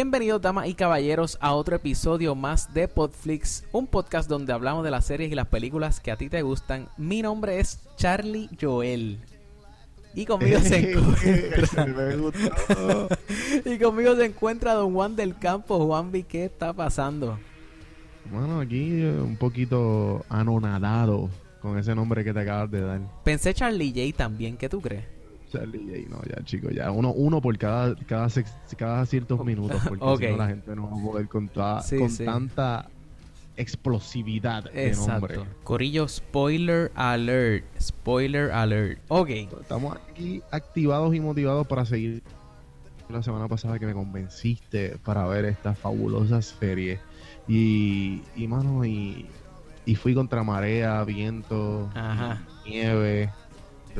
Bienvenidos, damas y caballeros, a otro episodio más de Podflix, un podcast donde hablamos de las series y las películas que a ti te gustan. Mi nombre es Charlie Joel. Y conmigo se encuentra. y conmigo se encuentra Don Juan del Campo. Juan ¿qué está pasando? Bueno, aquí eh, un poquito anonadado con ese nombre que te acabas de dar. Pensé Charlie J también, ¿qué tú crees? Charlie J, no, ya chicos, ya uno, uno por cada, cada, cada ciertos minutos, porque si no la gente no va a poder con, con tanta explosividad de nombre. Corillo, spoiler alert. Spoiler alert. Ok. Estamos aquí activados y motivados para seguir. La semana pasada que me convenciste para ver esta fabulosa serie. Y, y mano, y, y fui contra marea, viento, nieve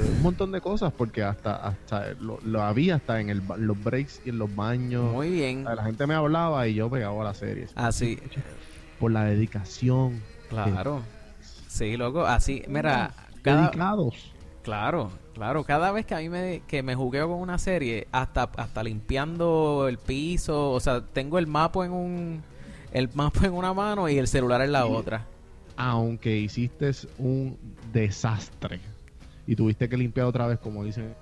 un montón de cosas porque hasta hasta lo, había hasta en el, los breaks y en los baños. Muy bien. la gente me hablaba y yo pegaba la serie. Así. Por la dedicación. Claro. Sí, loco. Así, mira. Dedicados. Claro, claro. Cada vez que a mí me, que me jugueo con una serie, hasta, hasta limpiando el piso, o sea, tengo el mapa en un el mapa en una mano y el celular en la otra. Aunque hiciste un desastre y tuviste que limpiar otra vez, como dicen.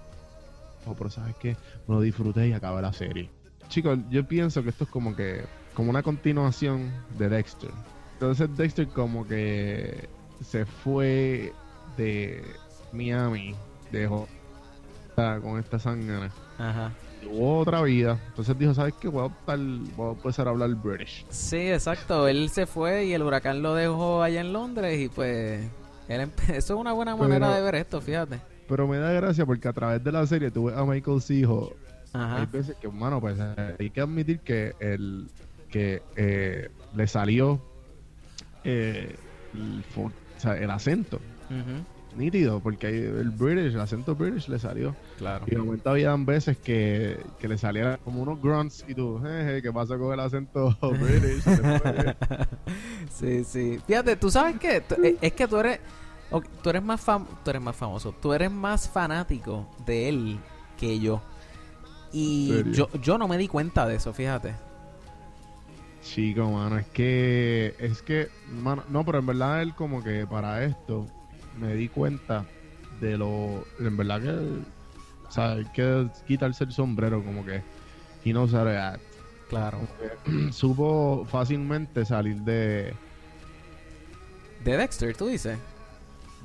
Oh, pero sabes que lo disfruté y acabé la serie. Chicos, yo pienso que esto es como que como una continuación de Dexter. Entonces Dexter como que se fue de Miami, dejó con esta sangre. Ajá. Tuvo otra vida. Entonces dijo, ¿sabes qué? Voy a, optar, voy a empezar a hablar British. Sí, exacto. Él se fue y el huracán lo dejó allá en Londres y pues eso es una buena manera de ver esto, fíjate. Pero me da gracia porque a través de la serie tuve a Michael Hijo. Hay veces que, bueno, pues hay que admitir que el que eh, le salió eh, el, acento. Nítido, porque el British, el acento British le salió. Claro. Y de momento habían veces que, que le salían como unos grunts y tú, jeje, ¿qué pasa con el acento British? sí, sí. Fíjate, tú sabes que eh, es que tú eres tú eres más tú eres más famoso, tú eres más fanático de él que yo. Y yo, yo no me di cuenta de eso, fíjate. Chico, mano, es que es que mano, no, pero en verdad él como que para esto me di cuenta de lo en verdad que o sea, hay que quitarse el sombrero como que y no sabe Claro. Supo fácilmente salir de de Dexter, tú dices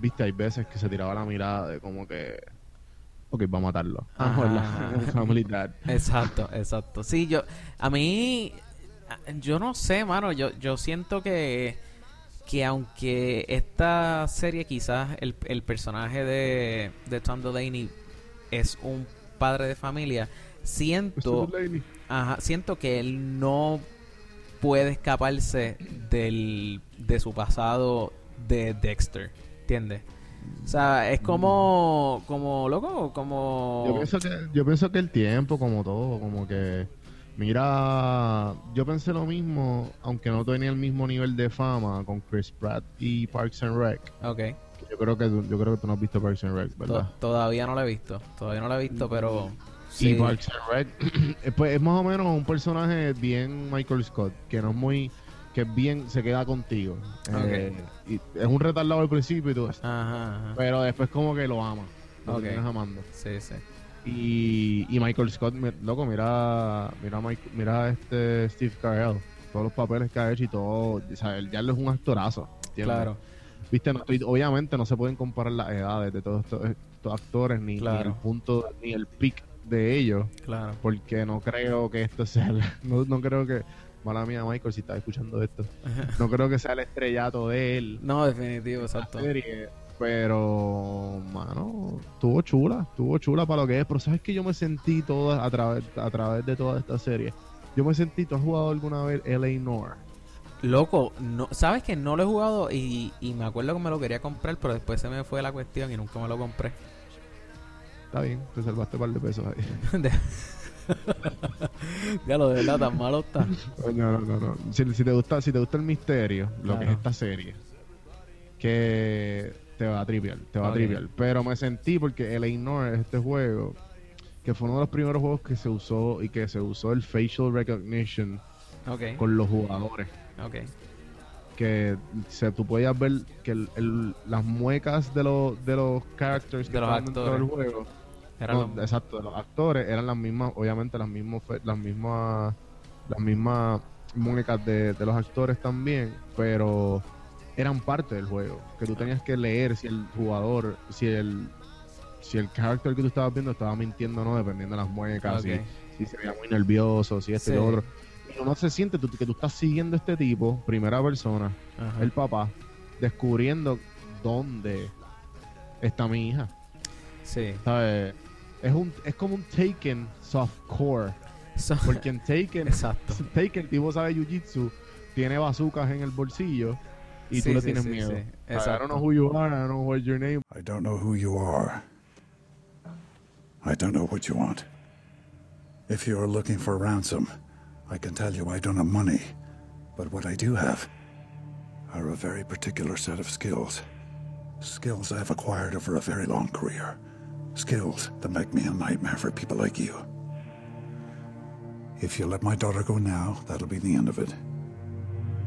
viste, hay veces que se tiraba la mirada de como que, ok, va a matarlo. Ah, Family Dad. Exacto, exacto. Sí, yo, a mí, yo no sé, mano, yo, yo siento que, que aunque esta serie quizás el, el personaje de, de Tom Delaney es un padre de familia, siento, ajá, siento que él no puede escaparse del, de su pasado de Dexter. ¿entiendes? O sea, es como, como, loco, como... Yo pienso, que, yo pienso que el tiempo, como todo, como que... Mira, yo pensé lo mismo, aunque no tenía el mismo nivel de fama con Chris Pratt y Parks and Rec. Ok. Yo creo que, yo creo que tú no has visto Parks and Rec, ¿verdad? todavía no lo he visto, todavía no lo he visto, pero... Sí. Y Parks and Rec, pues es más o menos un personaje bien Michael Scott, que no es muy que bien se queda contigo. Eh, y es un retardado al principio y todo eso. Pero después como que lo ama. Lo okay. amando. Sí, sí. Y, y Michael Scott, loco, mira, mira, mira este Steve Carell. Todos los papeles que ha hecho y todo. O sea, él ya es un actorazo. Claro. Viste, obviamente no se pueden comparar las edades de todos estos, actores, ni, el punto, ni el pick de ellos. Claro. Porque no creo que esto sea. No, no creo que mala mía Michael si estás escuchando esto. No creo que sea el estrellato de él. No, definitivo, exacto. Pero, mano, estuvo chula, estuvo chula para lo que es. Pero sabes que yo me sentí toda a través, a través de toda esta serie. Yo me sentí, ¿tú has jugado alguna vez L.A. Noir? Loco, no, sabes que no lo he jugado y, y me acuerdo que me lo quería comprar, pero después se me fue la cuestión y nunca me lo compré. Está bien, te salvaste un par de pesos ahí. ya lo de verdad tan malo está. No, no, no, Si, te gusta, si te gusta el misterio, lo que es esta serie, que te va a trivial, te va a trivial. Pero me sentí porque el Ignore este juego que fue uno de los primeros juegos que se usó y que se usó el facial recognition con los jugadores. Ok. Que se, tú podías ver que el- el- las muecas de los, de los characters que De los estaban dentro del actores. juego no, exacto, de los actores eran las mismas, obviamente las mismas, las mismas, las mismas muecas de, de los actores también, pero eran parte del juego. Que tú tenías que leer si el jugador, si el, si el character que tú estabas viendo estaba mintiendo o no, dependiendo de las muecas, Ok. si, si se veía muy nervioso, si esto y Sí. lo otro. Y uno se siente tú- que tú estás siguiendo a este tipo, primera persona, Ajá. el papá, descubriendo dónde está mi hija. Sí. ¿sabes? Es, un, es como un Taken softcore. So- Porque en Taken, Exacto. Taken, tipo sabe Jiu-Jitsu, tiene bazucas en el bolsillo y Sí, tú le sí, tienes sí, miedo. sí. I don't know who you are, I don't know what your name. I don't know who you are. I don't know what you want. If you are looking for ransom, I can tell you I don't have money. But what I do have are a very particular set of skills. Skills I have acquired over a very long career. Skills that make me a nightmare for people like you. If you let my daughter go now, that'll be the end of it.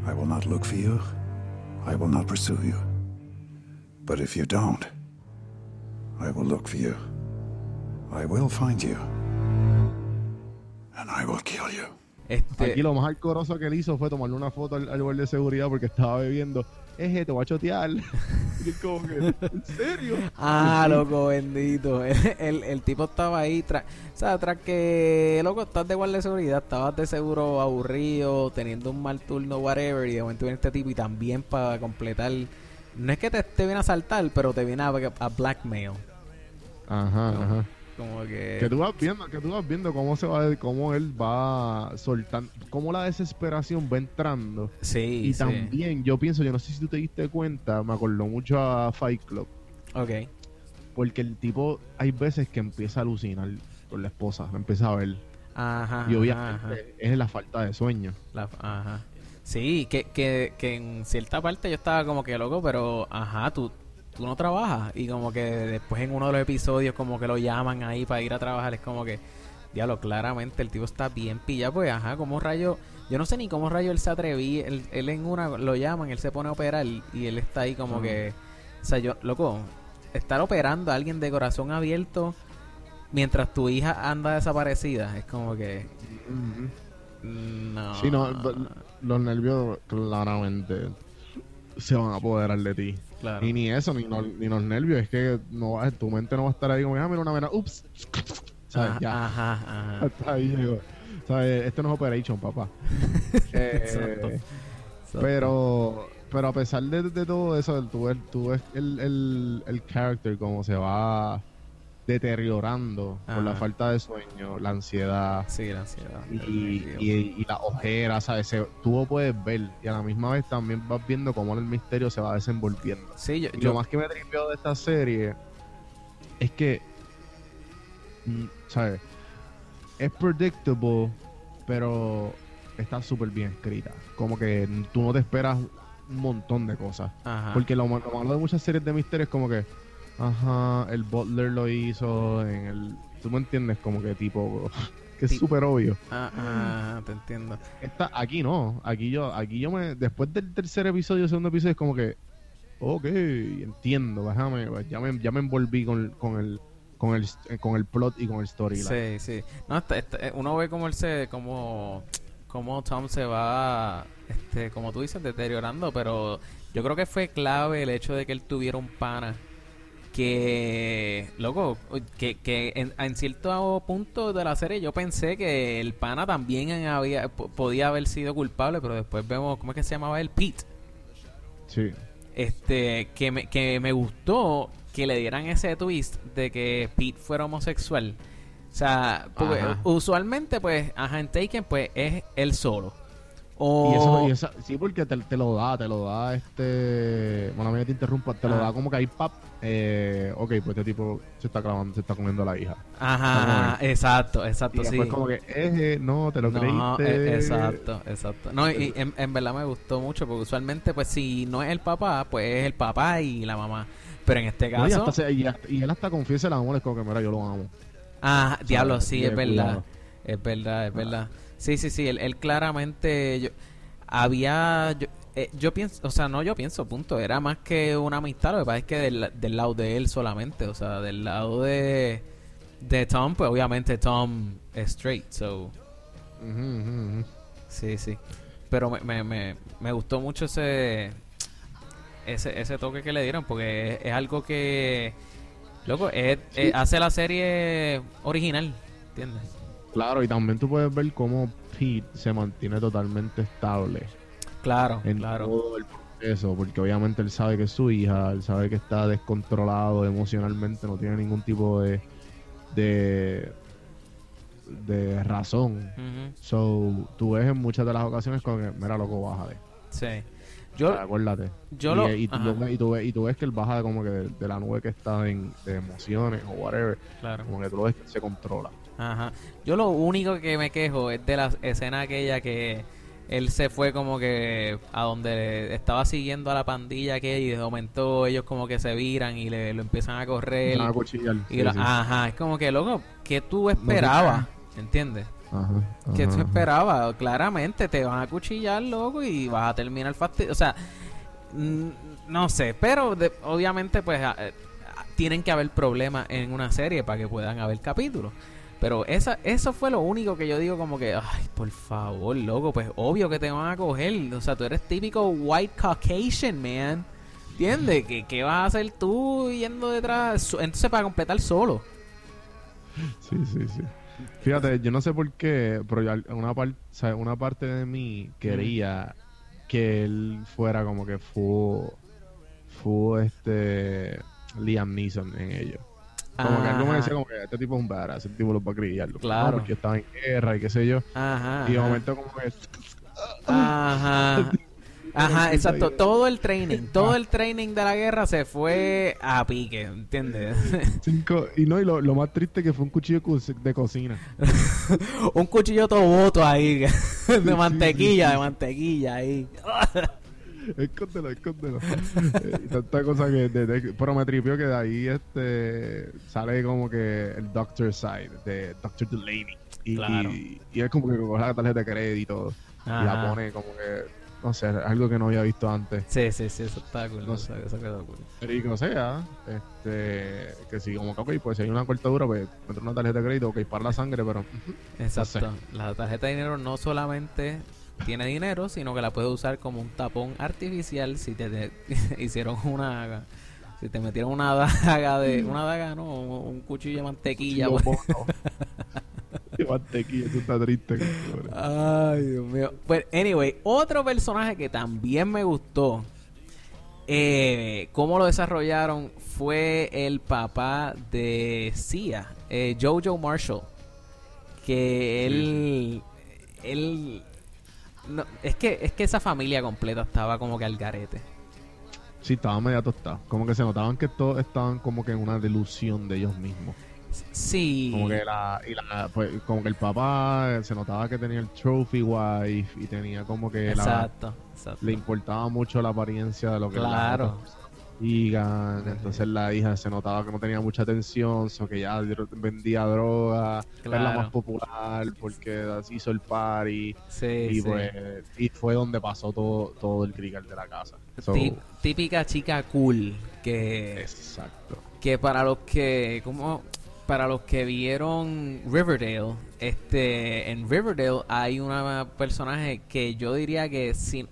I will not look for you. I will not pursue you. But if you don't, I will look for you. I will find you. And I will kill you. Este, Aquí lo más alcoroso que él hizo fue tomarle una foto al, al guardia de seguridad porque estaba bebiendo. Eje, te voy a chotear. y él como que, ¿en serio? Ah, loco, bendito. El, el, el tipo estaba ahí, tras, o sea, tras que, loco, estás de guardia de seguridad, estabas de seguro aburrido, teniendo un mal turno, whatever, y de momento viene este tipo y también para completar, no es que te, te viene a saltar, pero te viene a, a blackmail. Ajá, No. ajá. Como que... Que tú vas viendo, que tú vas viendo cómo se va, cómo él va soltando, cómo la desesperación va entrando. Sí, Y sí. también, yo pienso, yo no sé si tú te diste cuenta, me acordó mucho a Fight Club. Ok. Porque el tipo, hay veces que empieza a alucinar con la esposa, la empieza a ver. Ajá. y obviamente ajá. es la falta de sueño. La- ajá. Sí, que, que, que en cierta parte yo estaba como que loco, pero ajá, tú, tú no trabajas. Y como que después en uno de los episodios como que lo llaman ahí para ir a trabajar. Es como que, diablo, claramente el tipo está bien pillado. Pues ajá, como rayo... Yo no sé ni cómo rayo él se atreví. Él, él en una lo llaman, él se pone a operar y él está ahí como que... O sea, yo, loco, estar operando a alguien de corazón abierto mientras tu hija anda desaparecida. Es como que... No. Sí, no, los nervios claramente se van a apoderar de ti. Claro. Y ni eso, ni, no- ni los nervios, es que no tu mente no va a estar ahí como, ah, mira una vena, ups. ¿Sabes? Ajá, ya. ajá, ajá. Hasta ahí llegó. ¿Sabes? Esto no es Operation, papá. Eh, Exacto. Exacto. Pero, pero a pesar de, de todo eso, tú ves, tú ves el, el, el character como se va deteriorando por la Ajá. falta de sueño, la ansiedad Sí, la ansiedad. y, y, y la ojera, ¿sabes? Se- tú lo puedes ver y a la misma vez también vas viendo cómo el misterio se va desenvolviendo. Sí, yo, Y yo- lo más que me tripeó de esta serie es que, mm, ¿sabes? Es predictable, pero está súper bien escrita. Como que tú no te esperas un montón de cosas. Ajá. Porque lo, lo malo de muchas series de misterio es como que, ajá, el Butler lo hizo en el... Tú me entiendes, como que tipo... que es súper obvio. Ah, ah, te entiendo. Esta, aquí no, aquí yo, aquí yo me, después del tercer episodio, segundo episodio, es como que, ok, entiendo, déjame, pues, ya me, ya me envolví con, con el, con el, con el plot y con el storyline. Sí, sí. No, este- este, uno ve cómo él se, como, cómo Tom se va, este, como tú dices, deteriorando, pero yo creo que fue clave el hecho de que él tuviera un pana que, loco, que, que en, en cierto punto de la serie yo pensé que el pana también había, po- podía haber sido culpable, pero después vemos, ¿cómo es que se llamaba él? Pete. Sí. este que me, que me gustó que le dieran ese twist de que Pete fuera homosexual. O sea, porque usualmente, pues, ajá, en Taken, pues, es él solo. Y eso, y esa- sí, porque te, te lo da, te lo da este. Bueno, a mí me te interrumpa, te lo Ah. da como que ahí, pap. Eh, ok, pues este tipo se está clavando, se está comiendo a la hija. Ajá, exacto, exacto, Y sí. como que, eh, no, te lo No, creíste. e- exacto, exacto. No, y, y en, en verdad me gustó mucho porque usualmente, pues, si no es el papá, pues es el papá y la mamá. Pero en este No, y, caso, hasta se- y hasta- y él hasta confiesa el amor, es como que, mira, yo lo amo. Ah, diablo, sí, es verdad. Es verdad, es verdad. Sí, sí, sí, él, él claramente yo, había yo, eh, yo pienso, o sea, no yo pienso, punto, era más que una amistad, lo que pasa es que del, del lado de él solamente, o sea, del lado de de Tom, pues obviamente Tom es straight, so sí, sí. Pero me, me, me, me gustó mucho ese ese ese toque que le dieron porque es, es algo que loco, es- es- hace la serie original, ¿entiendes? Claro, y también tú puedes ver cómo Pete se mantiene totalmente estable Claro, en claro. todo el proceso, porque obviamente él sabe que es su hija, él sabe que está descontrolado emocionalmente, no tiene ningún tipo de de, de razón. Ujú, So, tú ves en muchas de las ocasiones como que, mira, loco, bájale. Sí. O Yo, acuérdate. yo y, lo- y tú, ves- y tú ves, y tú ves que él baja como que de, de la nube que está en, de emociones o whatever. Claro. Como que tú lo ves que se controla. Ajá. Yo lo único que me quejo es de la escena aquella que él se fue como que a donde estaba siguiendo a la pandilla que y de momento ellos como que se viran y le lo empiezan a correr. A cuchillar. y Sí, lo- sí. Ajá, es como que loco, ¿qué tú esperabas? ¿Entiendes? Ajá, ¿Qué ajá, tú ajá. esperabas? Claramente te van a cuchillar, loco, y vas a terminar fastidio. O sea, mm, no sé, pero de- obviamente pues a- eh, tienen que haber problemas en una serie para que puedan haber capítulos. Pero esa, eso fue lo único que yo digo como que, ay, por favor, loco, pues obvio que te van a coger. O sea, tú eres típico white Caucasian, man. ¿Entiendes? ¿Qué, ¿Qué vas a hacer tú yendo detrás? Entonces para completar solo. Sí, sí, sí. Fíjate, yo no sé por qué, pero una, par- una parte de mí quería que él fuera como que fue, fue este Liam Neeson en ello. Como que algo me decía como que este tipo es un badass, este tipo lo va a criarlo. Claro. porque yo estaba en guerra y qué sé yo. Ajá. Y de momento como que... Ajá. Ajá, exacto. Todo el training, todo el training de la guerra se fue a pique, ¿entiendes? Cinco, y no, y lo, lo más triste que fue un cuchillo de cocina. Un cuchillo todo boto ahí, de mantequilla, de mantequilla ahí. Escóndelo, escóndelo. Eh, tanta cosa que. de- de- pero me tripió que de ahí este sale como que el Doctor Side de Doctor Delaney. Y, Claro. y, y es como que coge la tarjeta de crédito y la Ajá. pone como que. No sé, algo que no había visto antes. Sí, sí, sí, eso está cool. No eso, eso quedó cool. Pero y que no sea, este, que si como que, ok, pues si hay una cortadura, pues meter una tarjeta de crédito, ok, para la sangre, pero Exacto. La tarjeta de dinero no solamente tiene dinero, sino que la puedes usar como un tapón artificial si te, te hicieron una si te metieron una daga de una daga no un cuchillo de mantequilla cuchillo pues. mantequilla, eso está triste. Ay, Dios mío. Pues, anyway, otro personaje que también me gustó, eh, cómo lo desarrollaron, fue el papá de Sia, eh, Jojo Marshall. Que él. Él. No, es, que, es que esa familia completa estaba como que al garete. Sí, estaba media tostada. Como que se notaban que todos estaban como que en una delusión de ellos mismos. Sí. Como que la, y la, pues, como que el papá se notaba que tenía el trophy wife y tenía como que la, Exacto, exacto. le importaba mucho la apariencia de lo que Claro. otras digan. Entonces la hija se notaba que no tenía mucha atención, so que ya vendía droga, era la Claro. más popular porque hizo el party Sí, y sí. pues y fue donde pasó todo todo el crical de la casa. So, típica chica cool que exacto. que para los que como para los que vieron Riverdale este en Riverdale hay una personaje que yo diría que sin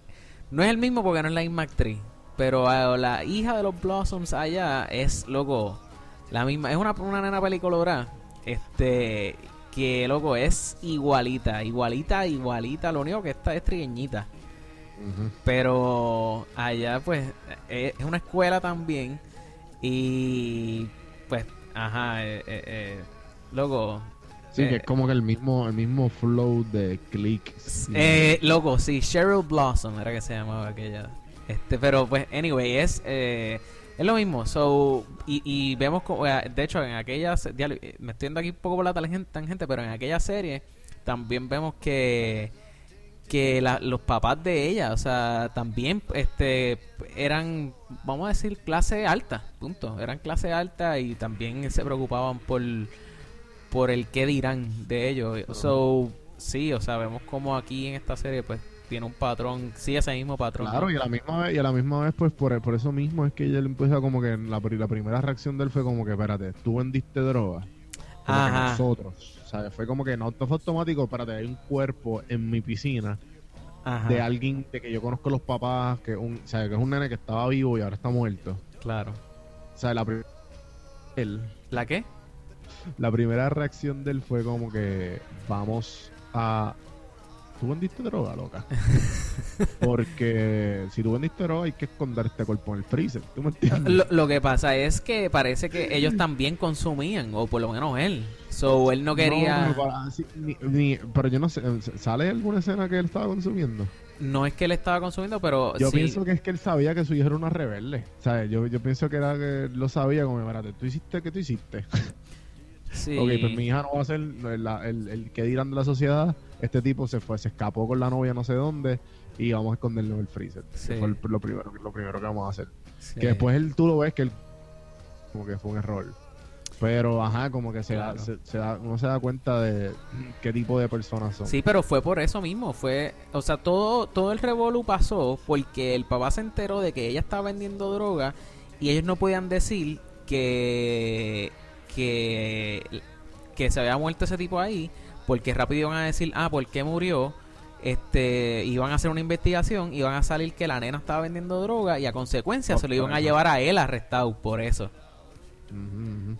no es el mismo porque no es la misma actriz pero ah, la hija de los Blossoms allá es loco la misma es una, una nena pelicolora este que loco es igualita igualita igualita. Lo único que está es trigueñita. Pero allá pues eh, es una escuela también. Y pues ajá eh, eh, eh, loco Sí, que eh, es como que el mismo, el mismo flow de click. eh, loco sí Cheryl Blossom era que se llamaba aquella este pero pues anyway es eh, es lo mismo so y, vemos como de hecho en aquella eh, me estoy yendo aquí un poco por la tangente, pero en aquella serie también vemos que que la- los papás de ella, o sea, también este eran, vamos a decir, clase alta, punto. Eran clase alta y también se preocupaban por por el qué dirán de ellos. So, sí, o sea, vemos como aquí en esta serie, pues, tiene un patrón, sí, ese mismo patrón. Claro, y a la misma vez, y a la misma vez, pues por, por eso mismo es que ella empieza como que la, la primera reacción de él fue como que, espérate, tú vendiste droga. Como que nosotros. O sea, fue como que no fue automático, espérate, hay un cuerpo en mi piscina Ajá, de alguien de que yo conozco los papás, que un, o sea, que es un nene que estaba vivo y ahora está muerto. claro. O sea, la, pri- él, ¿La qué? la primera reacción de él fue como que vamos a... ¿Tú vendiste droga, loca? Porque si tú vendiste droga hay que esconder este cuerpo en el freezer. ¿Tú me entiendes? Lo, lo que pasa es que parece que ellos también consumían, o por lo menos él. So, él no quería... No, pero, para- sí, ni- ni- pero yo no sé, ¿sale alguna escena que él estaba consumiendo? No es que él estaba consumiendo, pero Yo sí. pienso que es que él sabía que su hija era una rebelde. ¿Sabes? Yo, yo pienso que era que lo sabía como, espérate, ¿tú hiciste qué tú hiciste? Sí. Ok, pues mi hija no va a ser el, el, el que dirán de la sociedad. Este tipo se fue, se escapó con la novia no sé dónde y vamos a esconderlo en el freezer. Sí. Fue el- lo, primero, lo primero que vamos a hacer. Sí. Que después él, tú lo ves que él como que fue un error. Pero, ajá, como que se, da- se da, uno se da cuenta de qué tipo de personas son. Sí, pero fue por eso mismo, fue, o sea, todo todo el revolú pasó porque el papá se enteró de que ella estaba vendiendo droga y ellos no podían decir que que que se había muerto ese tipo ahí, porque rápido iban a decir, "Ah, ¿por qué murió?" Este, iban a hacer una investigación, iban a salir que la nena estaba vendiendo droga y a consecuencia se lo iban a llevar a él arrestado por eso.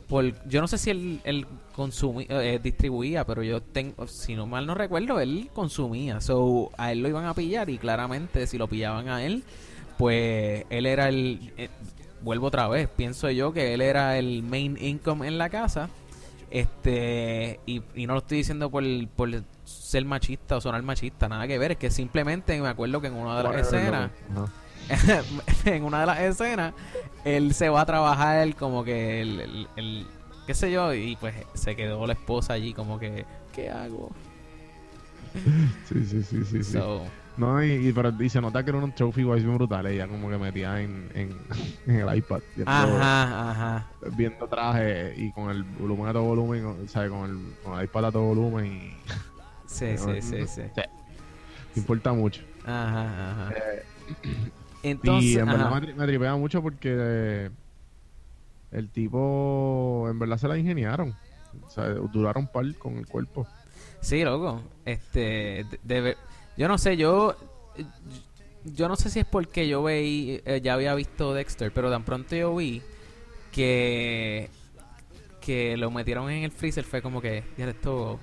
Por, yo no sé si él, él consumía, eh, distribuía, pero yo tengo, si no mal no recuerdo, él consumía. So, a él lo iban a pillar y claramente si lo pillaban a él, pues él era el, eh, vuelvo otra vez, pienso yo que él era el main income en la casa. Este, y, y no lo estoy diciendo por, por ser machista o sonar machista, nada que ver, es que simplemente me acuerdo que en una de las escenas, en una de las escenas, él se va a trabajar como que el, el- el- qué sé yo, y pues se quedó la esposa allí como que, ¿qué hago? Sí, sí, sí, sí. sí. No, y, y, pero, y se nota que era un trophy wise bien brutal. Ella como que metía en, en, en el iPad. Viendo, ajá, ajá. viendo traje y con el volumen a todo volumen, o sea, con el, con el iPad a todo volumen y Sí, sí, sí, sí. importa mucho. Ajá, ajá. Eh, Entonces, y en verdad me, me tripea mucho porque eh, el tipo en verdad se la ingeniaron. O sea, duraron par con el cuerpo. Sí, loco. Este, de- debe- yo no sé, yo yo no sé si es porque yo veí, eh, ya había visto Dexter, pero tan pronto yo vi que que lo metieron en el freezer fue como que ya esto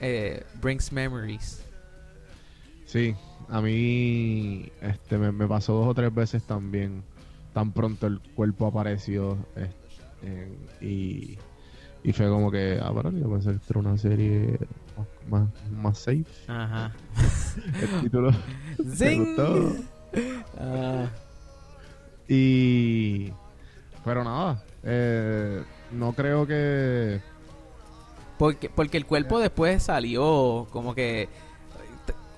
eh, brings memories. Sí, a mí este me, pasó dos o tres veces también. Tan pronto el cuerpo apareció eh, y, y fue como que, ah, pero yo pensé que era una serie más, más safe. Ajá. El título Zing. Ah, Y. Pero nada, eh, no creo que. porque porque el cuerpo después salió como que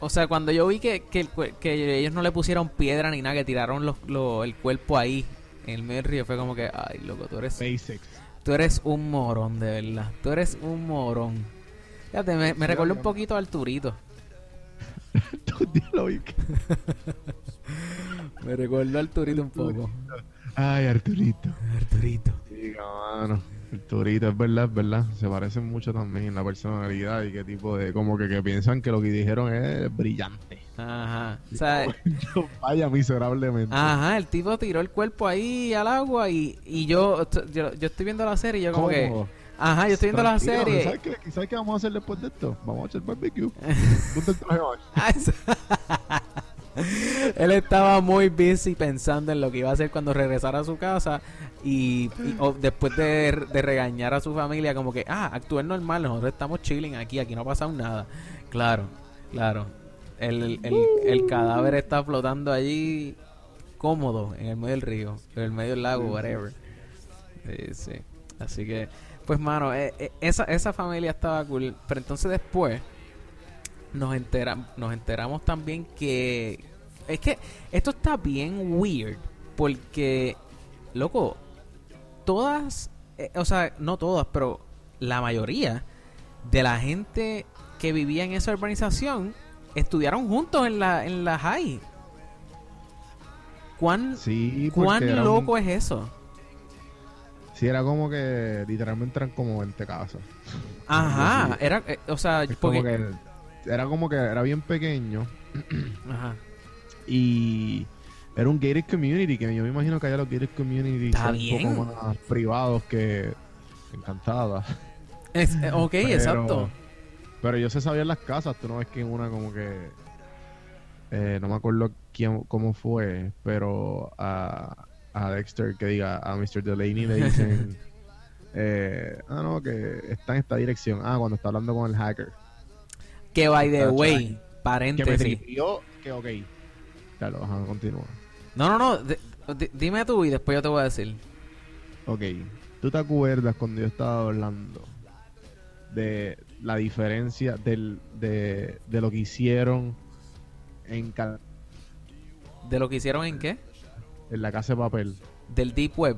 o sea, cuando yo vi que, que, el que ellos no le pusieron piedra ni nada, que tiraron los, el cuerpo ahí en el medio del río, fue como que, ay, loco, tú eres Basics. Tú eres un morón, de verdad. Tú eres un morón. Fíjate, me, me Sí, recuerda un poquito a Arturito. Me recuerda a Arturito un poco. Ay, Arturito. Arturito. Sí, mano. Arturito, es verdad, es verdad. Se parecen mucho también en la personalidad y qué tipo de. Como que, que piensan que lo que dijeron es brillante. Ajá. O sea, Yo vaya miserablemente. ajá, el tipo tiró el cuerpo ahí al agua y, y yo, yo, yo estoy viendo la serie y yo como que... Ajá, yo estoy viendo la serie. ¿Sabes qué, ¿Sabes qué vamos a hacer después de esto? Vamos a hacer barbecue. Ponte el traje hoy. Ah, Él estaba muy busy pensando en lo que iba a hacer cuando regresara a su casa y, después de, de regañar a su familia como que, ah, actúen normal, nosotros estamos chilling aquí, aquí no ha pasado nada. Claro, claro. El, el, el cadáver está flotando allí cómodo en el medio del río, en el medio del lago, whatever. Sí, sí. Así que, pues, mano, eh, eh, esa, esa familia estaba cool. Pero entonces después nos, entera, nos enteramos también que... Es que esto está bien weird. Porque, loco, todas... eh, o sea, no todas, pero la mayoría de la gente que vivía en esa urbanización estudiaron juntos en la, en la high. ¿Cuán, Sí, ¿cuán un- loco es eso? Sí, era como que literalmente eran como 20 casas. Ajá, era, eh, o sea, Es porque... como que era como que era bien pequeño Ajá. y era un gated community que yo me imagino que allá los gated community son bien. un poco más privados que encantadas. Es- eh, ok, Pero- exacto. Pero yo sé sabía las casas, tú no ves que en una como que eh, no me acuerdo quién cómo fue, pero a, a Dexter que diga a Mr. Delaney le dicen eh, ah no que está en esta dirección. Ah, cuando está hablando con el hacker. Que by the way, Que me paréntesis. tripió que ok. Claro, ajá, continúa. No, no, no, di- di- dime tú y después yo te voy a decir. Ok, ¿tú te acuerdas cuando yo estaba hablando de la diferencia del, de, de lo que hicieron en, ¿De lo que hicieron en qué? En la casa de papel Del Deep Web.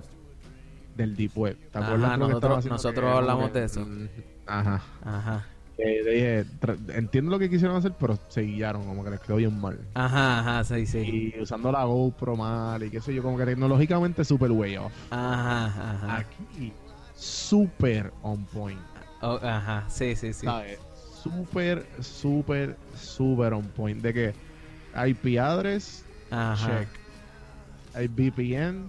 del Deep Web? ¿Te Ajá, acuerdas que nosotros- nosotros Que como hablamos que- de eso. Mm, Ajá. Ajá. Dije, tra- entiendo lo que quisieron hacer, pero se guiaron, como que les quedó bien mal. Ajá, ajá, sí, sí. Y usando la GoPro mal y qué sé yo, como que tecnológicamente super way off. Ajá, ajá. Aquí, super on point. Oh, ajá, sí, sí, sí. ¿sabes? Súper, súper, súper on point. De que hay piadres, Ajá. check. Hay VPN,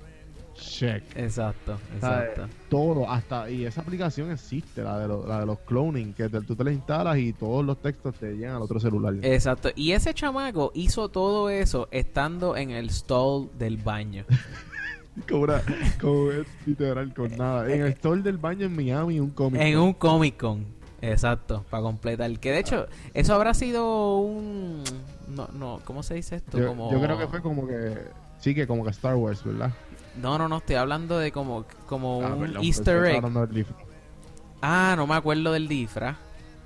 check. Exacto, exacto. Todo, hasta, y esa aplicación existe, la de, los- la de los cloning, que te- tú te la instalas y todos los textos te llegan al otro celular. Exacto. Y ese chamaco hizo todo eso estando en el stall del baño. Como, una- como es literal, con nada. En el store del baño en Miami, un cómic. en un Comic Con. Exacto, para completar. Que de hecho, eso habrá sido un. No, no, ¿cómo se dice esto? yo, como... yo creo que fue como que, sí, que como que Star Wars, ¿verdad? No, no, no, estoy hablando de como, como Ah, un perdón, Easter egg. Ah, no me acuerdo del disfraz.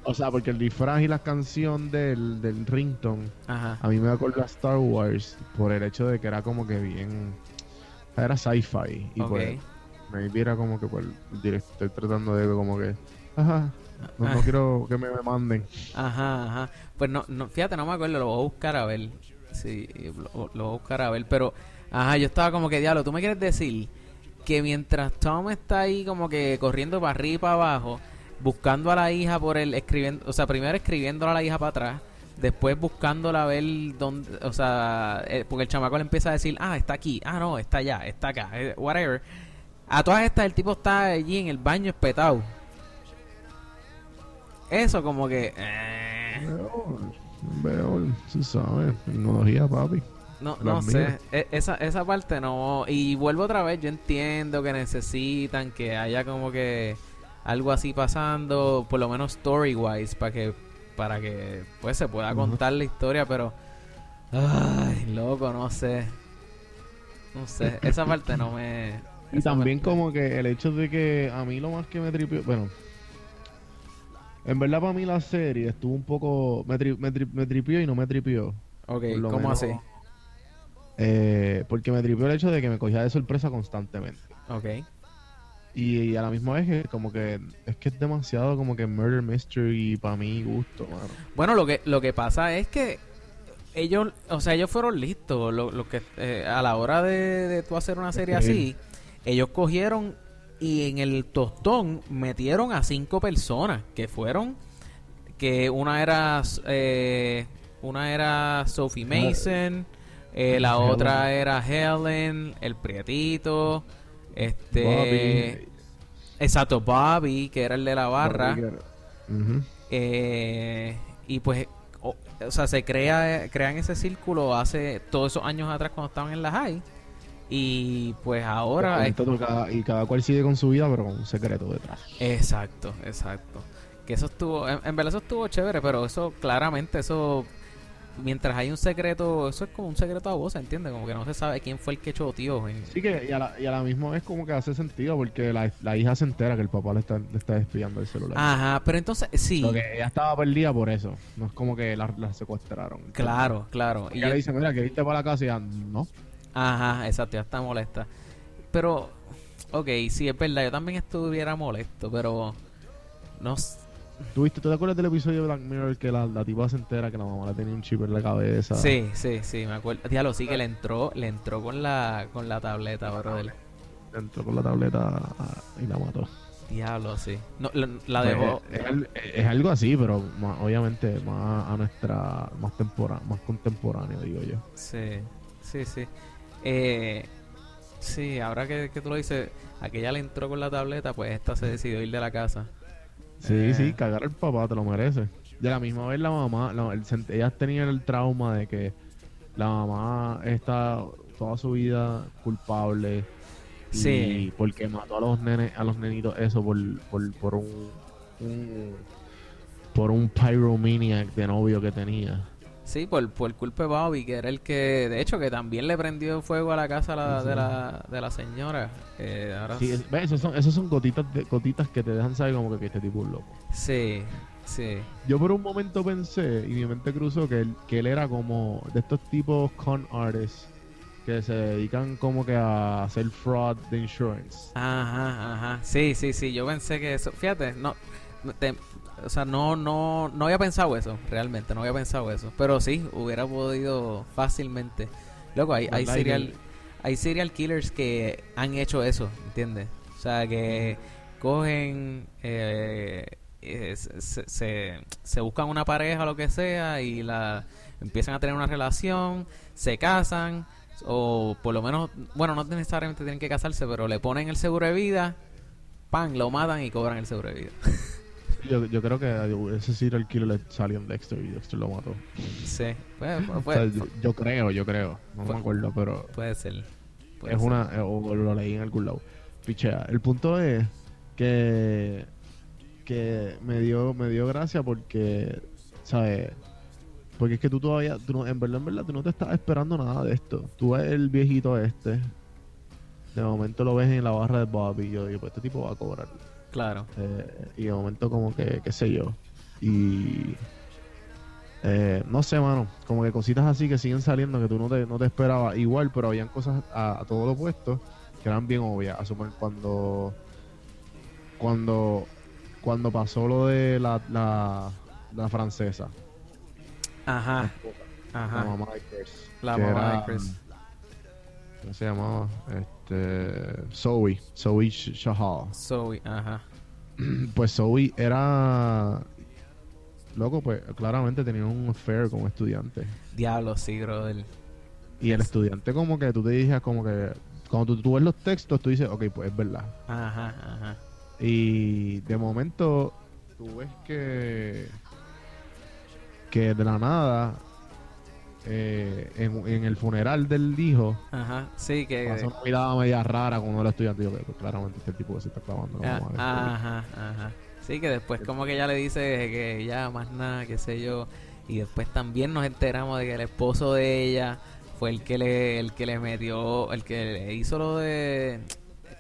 O sea, porque el disfraz y la canción del, del ringtone Ajá. A mí me acuerdo a Star Wars por el hecho de que era como que bien. Era sci-fi. Y Ok. pues, me era como que pues, el director tratando de como que. Ajá. No, no Ah. quiero que me, me manden. Ajá, ajá. Pues no, no, fíjate, no me acuerdo, lo voy a buscar a ver. Sí, lo, lo a ver, pero, ajá, yo estaba como que, diablo, tú me quieres decir que mientras Tom está ahí como que corriendo para arriba y para abajo, buscando a la hija por el, escribiendo, o sea, primero escribiéndola a la hija para atrás, después buscándola a ver dónde, o sea, eh, porque el chamaco le empieza a decir, ah, está aquí, ah, no, está allá, está acá, eh, whatever. A todas estas, el tipo está allí en el baño espetado. Eso como que... eh, Veo, veo, tú sabes, tecnología, papi. No, Las no sé. E- esa, esa parte no. Y vuelvo otra vez, yo entiendo que necesitan que haya como que algo así pasando, por lo menos story wise, para que para que pues se pueda contar la historia, pero ay, loco, no sé. No sé, esa parte no me Y también parte- como que el hecho de que a mí lo más que me tripió, bueno, en verdad para mí la serie estuvo un poco, me, tri- me, tri- me tripió y no me tripió. Ok, ¿cómo menos, así? Eh, porque me tripió el hecho de que me cogía de sorpresa constantemente. Ok. Y, y a la misma vez como que es que es demasiado como que murder mystery para mi gusto, mano. Bueno, lo que lo que pasa es que ellos, o sea, ellos fueron listos. Lo, lo que eh, a la hora de, de tú hacer una serie así, ellos cogieron y en el tostón metieron a cinco personas que fueron que una era eh, una era Sophie Mason, eh, la Helen. otra era Helen, el prietito, este, Bobby. exacto Bobby que era el de la barra. Eh, y pues, o, o sea, se crea crean ese círculo hace todos esos años atrás cuando estaban en la high. Y pues ahora... es- Entonces, cada- y cada cual sigue con su vida, pero con un secreto detrás. exacto, exacto. Que eso estuvo, en, en verdad eso estuvo chévere, pero eso claramente, eso, mientras hay un secreto, eso es como un secreto a voz, ¿entiendes? Como que no se sabe quién fue el que choteó. en- Sí que y a, la, y a la misma vez como que hace sentido porque la, la hija se entera que el papá le está, le está espiando el celular. Ajá, pero entonces, sí, Lo que ella estaba perdida por eso. No es como que la, la secuestraron. claro, claro. Y ella le dice, mira, que irte para la casa y ella, no. Ajá, exacto, ya está molesta. Pero, ok, sí, es verdad, yo también estuviera molesto, pero no s- ¿Tú, viste, ¿Tú te acuerdas del episodio de Black Mirror que la, la tipa se entera que la mamá le tenía un chip en la cabeza? Sí, sí, sí, me acuerdo. Diablo, sí que le entró, le entró con la, con la tableta, brother. Entró con la tableta y la mató. Diablo, sí. No, la, la dejó. Pues, es, al- es algo así, pero más- obviamente más a nuestra. Más, tempora, más contemporáneo, digo yo. Sí, sí, sí. Eh, sí, ahora que, que tú lo dices, aquella le entró con la tableta, pues esta se decidió ir de la casa. Sí, Eh. sí, cagar al papá, te lo merece. De la misma vez la mamá, la- el ellas tenían el trauma de que la mamá está toda su vida culpable. y Sí. porque mató a los nenes, a los nenitos eso por, por, por un, un- por un pyromaniac de novio que tenía. Sí, por, por culpa de Bobby, que era el que, de hecho, que también le prendió fuego a la casa la- Sí. de, la, de la señora. Eh, ahora Sí, es-. Esos son, esos son gotitas, de, gotitas que te dejan saber como que, que este tipo es loco. sí, sí. Yo por un momento pensé y mi mente cruzó que él, que él era como de estos tipos con artists que se dedican como que a hacer fraud de insurance. Ajá, ajá. Sí, sí, sí. Yo pensé que eso. Fíjate, no. Te- o sea, no, no, no había pensado eso, realmente. No había pensado eso. Pero sí, hubiera podido fácilmente. Luego, hay, hay serial, hay serial killers que han hecho eso, ¿entiendes? O sea, que cogen. eh, eh, se, se- se- buscan una pareja o lo que sea y la empiezan a tener una relación, se casan o por lo menos, bueno, no necesariamente tienen que casarse, pero le ponen el seguro de vida, pan, lo matan y cobran el seguro de vida. Yo, yo creo que ese serial killer le salió en Dexter y Dexter lo mató. sí, pues, pues, O sea, yo, yo creo, yo creo. No me acuerdo, pero puede ser. puede es ser. una... eh, O lo leí en algún lado. Pichea. El punto es que... Que me dio, me dio gracia porque... ¿Sabes? Porque es que tú todavía... Tú no- en verdad, en verdad, tú no te estás esperando nada de esto. Tú ves el viejito este... De momento lo ves en la barra de Bobby y yo digo, pues este tipo va a cobrar. Claro. Eh, y de momento como que, qué sé yo. Y... eh, no sé, mano. Como que cositas así que siguen saliendo que tú no te, no te esperabas. Igual, pero habían cosas a, a todo lo opuesto que eran bien obvias. A suponer cuando... Cuando... Cuando pasó lo de la, la, la francesa. Ajá, La ajá. mamá de Chris. La mamá era- de Chris. ¿Cómo se llamaba? Este... Zoe. Zoe Sh- Shahal. Zoe, ajá. pues Zoe era loco pues claramente tenía un affair con un estudiante Diablo, sí, brother. y el Es- estudiante como que tú te dijeras como que cuando tú, tú ves los textos tú dices ok pues es verdad Ajá, ajá. y de momento tú ves que que de la nada eh, en, en el funeral del hijo Ajá, sí, que... pasó una mirada media rara con uno de los estudiantes yo, claramente este tipo que se está clavando la Ah, ajá, ajá. Sí, que después como que ella le dice que ya más nada, qué sé yo. Y después también nos enteramos de que el esposo de ella fue el que le, el que le metió, el que le hizo lo de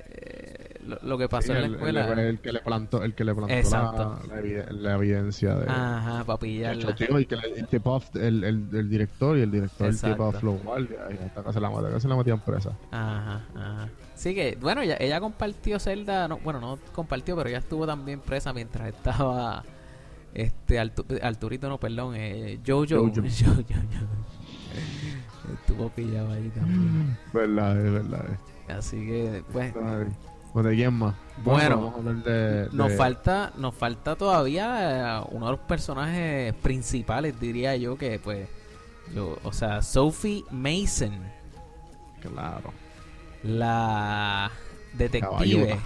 eh, lo, lo que pasó Sí, en la el- escuela. El, el que le plantó, el que le plantó Exacto. la, la evide- la evidencia de. Ajá, el y que el tip off el, director y el director el tip off los guardias y hasta que se la mata, que se la metían presa. Ajá, ajá. Sí que, bueno, ella, ella compartió celda, no, bueno, no compartió, pero ella estuvo también presa mientras estaba, este, Artu- Arturito, no, perdón, eh, Jojo. Jojo. Jojo, Estuvo pillado ahí también. Verdad, es verdad. Así que, pues, Bueno, ¿de quién más? Bueno, de. nos falta, nos falta todavía eh, uno de los personajes principales, diría yo, que pues, o sea, Sophie Mason, Claro. la detective, Caballota.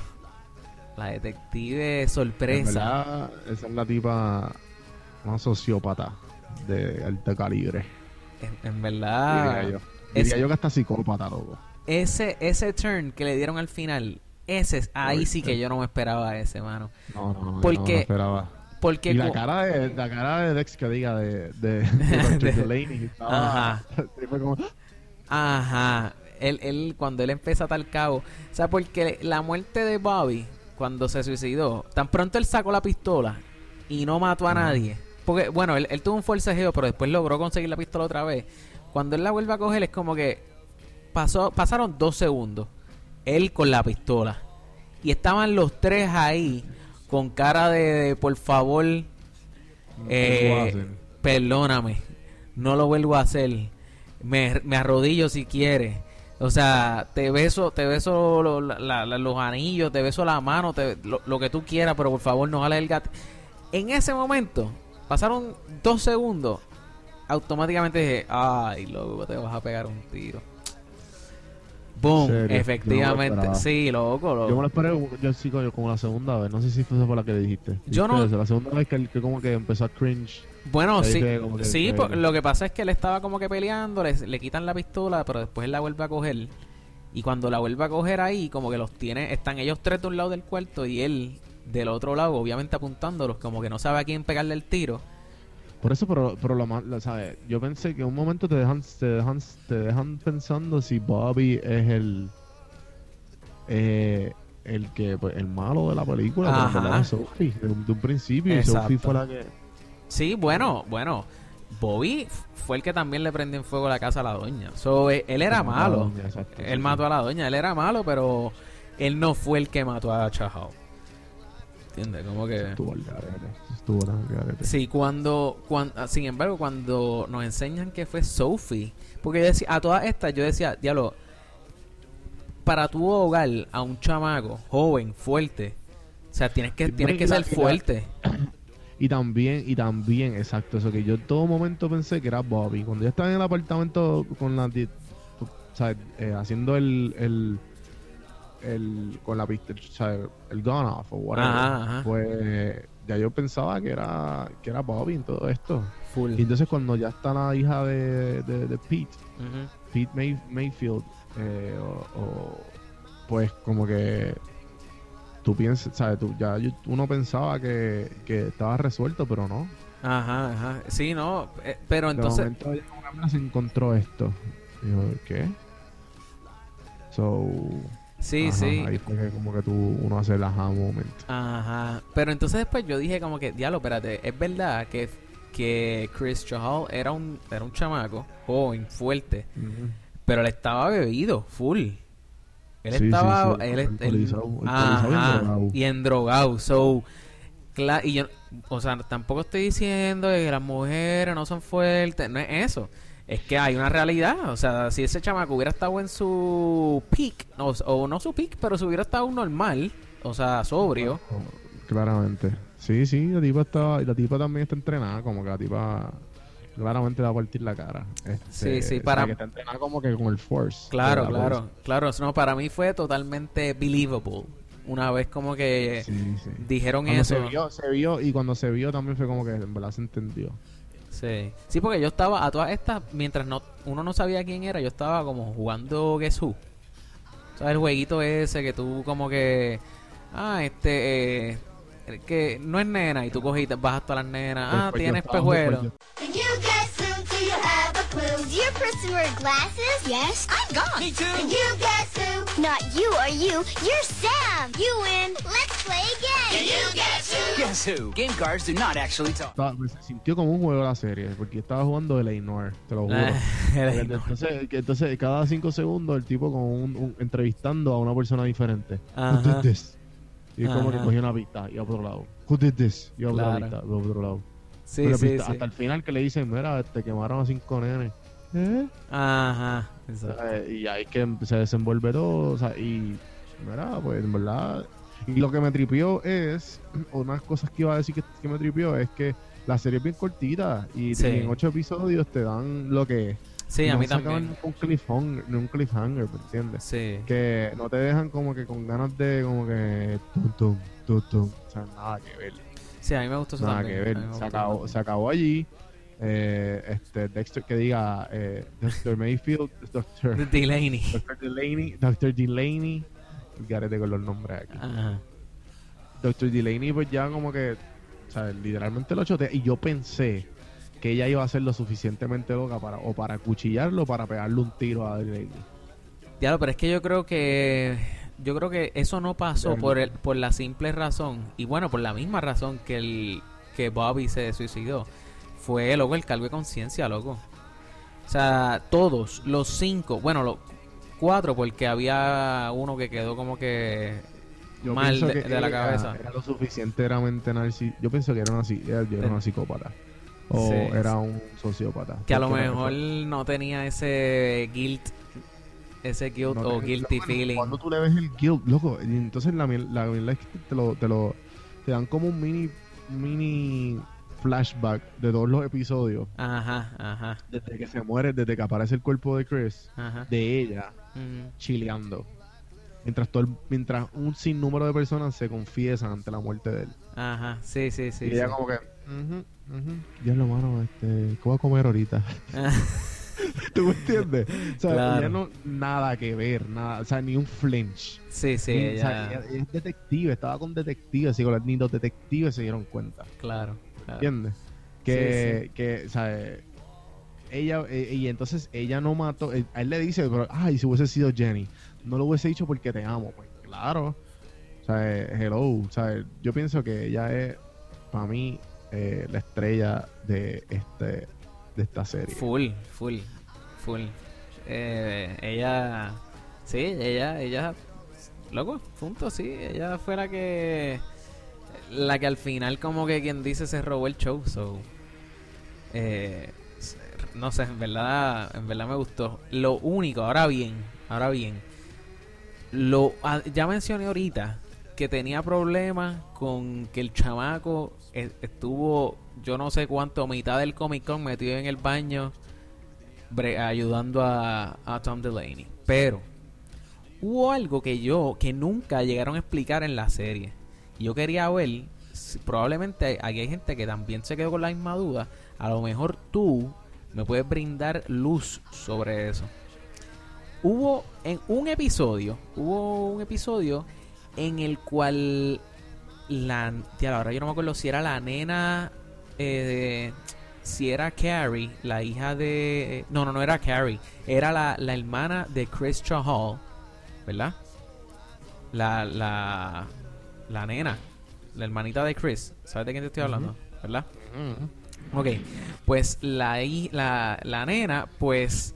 la detective sorpresa. verdad, esa es la tipa. Una sociópata de alto calibre. En, en verdad, diría yo. Es- yo que hasta psicópata, loco. ese, ese turn que le dieron al final, ese, es- ahí sí que yo no me esperaba ese, mano. No, no, no. Porque- no lo esperaba. Porque Y la cara de, la cara de Dex que diga de, de, de. De- Delaney Ajá. sí, fue como, Ajá. Él, él, cuando él empieza a tal cabo. O sea, porque la muerte de Bobby, cuando se suicidó, tan pronto él sacó la pistola y no mató a Ajá. nadie. Porque, bueno, él, él tuvo un forcejeo, pero después logró conseguir la pistola otra vez. Cuando él la vuelve a coger, es como que pasó, pasaron dos segundos. Él con la pistola. Y estaban los tres ahí con cara de, de, por favor, eh, perdóname, no lo vuelvo a hacer, me, me arrodillo si quieres. O sea, te beso, te beso lo- la- la- los anillos, te beso la mano, te- lo, lo que tú quieras, pero por favor no jales el gato. En ese momento, pasaron dos segundos, automáticamente dije, ay, loco, te vas a pegar un tiro. Boom, efectivamente, sí, loco, loco. Yo me lo esperé, yo sí, coño, como la segunda vez. No sé si fue esa fue la que dijiste. Yo ¿Viste no-? La segunda vez que, que como que empezó a cringe. Bueno, sí, que sí po- lo que pasa es que él estaba como que peleando, le, le quitan la pistola, pero después él la vuelve a coger. Y cuando la vuelve a coger ahí, como que los tiene, están ellos tres de un lado del cuarto y él del otro lado, obviamente apuntándolos, como que no sabe a quién pegarle el tiro. Por eso, pero, pero lo más, ¿sabes? Yo pensé que en un momento te dejan, te dejan, te dejan pensando si Bobby es el, eh, el que, pues, el malo de la película, pero en Ajá. verdad es Sophie, de un, de un principio, y. Sophie fue la que, Sí, bueno, bueno. Bobby fue el que también le prendió en fuego la casa a la doña. So, eh, él era malo. doña, exacto, Él sí, mató sí. a la doña. Él era malo, pero él no fue el que mató a Chahal. ¿Entiendes? Como que... estuvo. Sí, cuando, cuando, sin embargo, cuando nos enseñan que fue Sophie, porque yo decía, a todas estas yo decía, diablo, para tu hogar a un chamaco joven, fuerte, o sea, tienes que, tienes que ser fuerte. Y también, y también, exacto, eso que yo en todo momento pensé que era Bobby. Cuando yo estaba en el apartamento con la o sea, eh, haciendo el, el, el con la o sea, el gun off o whatever, Ajá, ajá. pues ya yo pensaba que era que era Bobby en todo esto. Full. Y entonces cuando ya está la hija de, de, de Pete. Pete May- Mayfield, eh, o, o, pues como que tú piensas, ¿sabes? Tú, ya yo- uno pensaba que, que estaba resuelto, pero no. Ajá, ajá. Sí, no, eh, pero De entonces, momento ya una vez se encontró esto. ¿qué? So, sí, ajá, sí. Ahí fue que como que tú, uno hace el aha moment. Ajá. Pero entonces después yo dije como que, diablo, espérate, es verdad que, que Chris Chahal era un, era un chamaco, joven, fuerte, pero él estaba bebido, full. Él Sí, sí, estaba, sí, él, alcoholizado y ajá, endrogado. y endrogado, so, y yo, o sea, tampoco estoy diciendo que las mujeres no son fuertes, no es eso. Es que hay una realidad, o sea, si ese chamaco hubiera estado en su peak, o, o no su peak, pero si hubiera estado normal, o sea, sobrio, Claramente. Sí, sí, la tipa estaba, y la tipa también está entrenada, como que la tipa claramente va a partir la cara. Este, Sí, sí, o sea, para- que está entrenada como que con el force. Claro, claro, claro. No, para mí fue totalmente believable. Una vez como que. Sí, sí. dijeron Cuando eso. se vio, se vio, y cuando se vio también fue como que en verdad se entendió. Sí. sí, porque yo estaba a todas estas, mientras no uno no sabía quién era, yo estaba como jugando Guess Who. ¿Sabes? El jueguito ese que tú como que... Ah, este... Eh, que no es nena y tú te bajas todas las nenas. Ah, Pues- pues yo tienes estaba- pejuelo. Do you have a clue? Does your person wear glasses? Yes. I'm gone. Me too. Can you guess who? Not you or you. You're Sam. You win. Let's play again. Can you guess who? Guess who? Game cards do not actually talk. Se sintió como un juego la serie, porque estaba jugando el Ignore, te lo juro. Ah, entonces, entonces, cada cinco segundos, el tipo con un, un- entrevistando a una persona diferente. Ajá. Who did this? Y es como que cogió una pista y a otro lado. Who did this? Y a otra Claro. pista, y a otro lado. Sí, Una sí, pista, sí. Hasta el final que le dicen, mira, te quemaron a cinco nenes. ¿Eh? Ajá. exacto. Eh, Y ahí que se desenvuelve todo. O sea, y, mira, pues en verdad. Y lo que me tripió es, unas cosas que iba a decir que, que me tripió es que la serie es bien cortita y Sí. en ocho episodios te dan lo que es. Sí, a mí también. Un cliffhanger, un cliffhanger, ¿me entiendes? Sí. Que no te dejan como que con ganas de como que tum tum tum tum. O sea, nada que ver. Sí, a mí me gustó eso Nada también. que ver. Se acabó, se acabó allí. Eh, este Dexter que diga eh, Dr. Mayfield, Dr. Delaney. Dr. Delaney, Dr. Delaney, garete con los nombres aquí. Ajá. Dr. Delaney, pues ya como que, o sea, literalmente lo chotea. Y yo pensé que ella iba a ser lo suficientemente loca para, o para cuchillarlo o para pegarle un tiro a Delaney. Diablo, pero es que yo creo que yo creo que eso no pasó por el, por la simple razón y bueno, por la misma razón que el que Bobby se suicidó. Fue loco el cargo de conciencia, loco. O sea, todos los cinco, bueno, los cuatro porque había uno que quedó como que Yo mal de, que de la cabeza. Era lo suficientemente narcis... Yo pienso que era una, era, una psicópata. O Sí, era un sociópata. Que a lo mejor no tenía ese guilt, ese guilt no o te- guilty feeling. Cuando tú le ves el guilt, loco, y entonces la, la es que te lo, te lo te dan como un mini mini flashback de todos los episodios Ajá, ajá, desde que se muere, desde que aparece el cuerpo de Chris, ajá. de ella Mm, chileando. Mientras todo el- mientras un sinnúmero de personas se confiesan ante la muerte de él. Ajá, sí, sí, sí. y ella sí. como que, ujú, ujú, diablo mano, este, ¿qué voy a comer ahorita? ¿Tú me entiendes? O sea, Claro. ella no nada que ver, nada, o sea, ni un flinch. sí, sí, Ni- o sea, ella, ella- ella es detective, estaba con detectives, y ni los detectives se dieron cuenta, claro, claro. ¿entiendes? Que, que, o sea, eh, ella, eh, y entonces ella no mató, eh, a él le dice, pero, ay, si hubiese sido Jenny, no lo hubiese dicho porque te amo, pues claro, o sea, hello, o sea, yo pienso que ella es, para mí, eh, la estrella de este, de esta serie. Full, full, Eh, ella, sí, ella, ella, loco, punto, sí, ella fue la que, la que al final como que quien dice se robó el show, so, eh, no sé, en verdad, en verdad me gustó. Lo único, ahora bien, ahora bien, lo, ah, ya mencioné ahorita que tenía problemas con que el chamaco eh, estuvo, yo no sé cuánto, mitad del Comic Con metido en el baño ayudando a, Tom Delaney. Pero hubo algo que yo, que nunca llegaron a explicar en la serie. Yo quería ver, si- probablemente aquí hay gente que también se quedó con la misma duda. A lo mejor tú me puedes brindar luz sobre eso. Hubo en un episodio, hubo un episodio en el cual la, tía, yo no me acuerdo si era la nena eh, de- si era Carrie, la hija de... No, no, no era Carrie. Era la, la hermana de Chris Hall, ¿verdad? La, la, la nena, la hermanita de Chris. ¿Sabes de quién te estoy hablando? ¿Verdad? Ok, pues la, la, la nena, pues...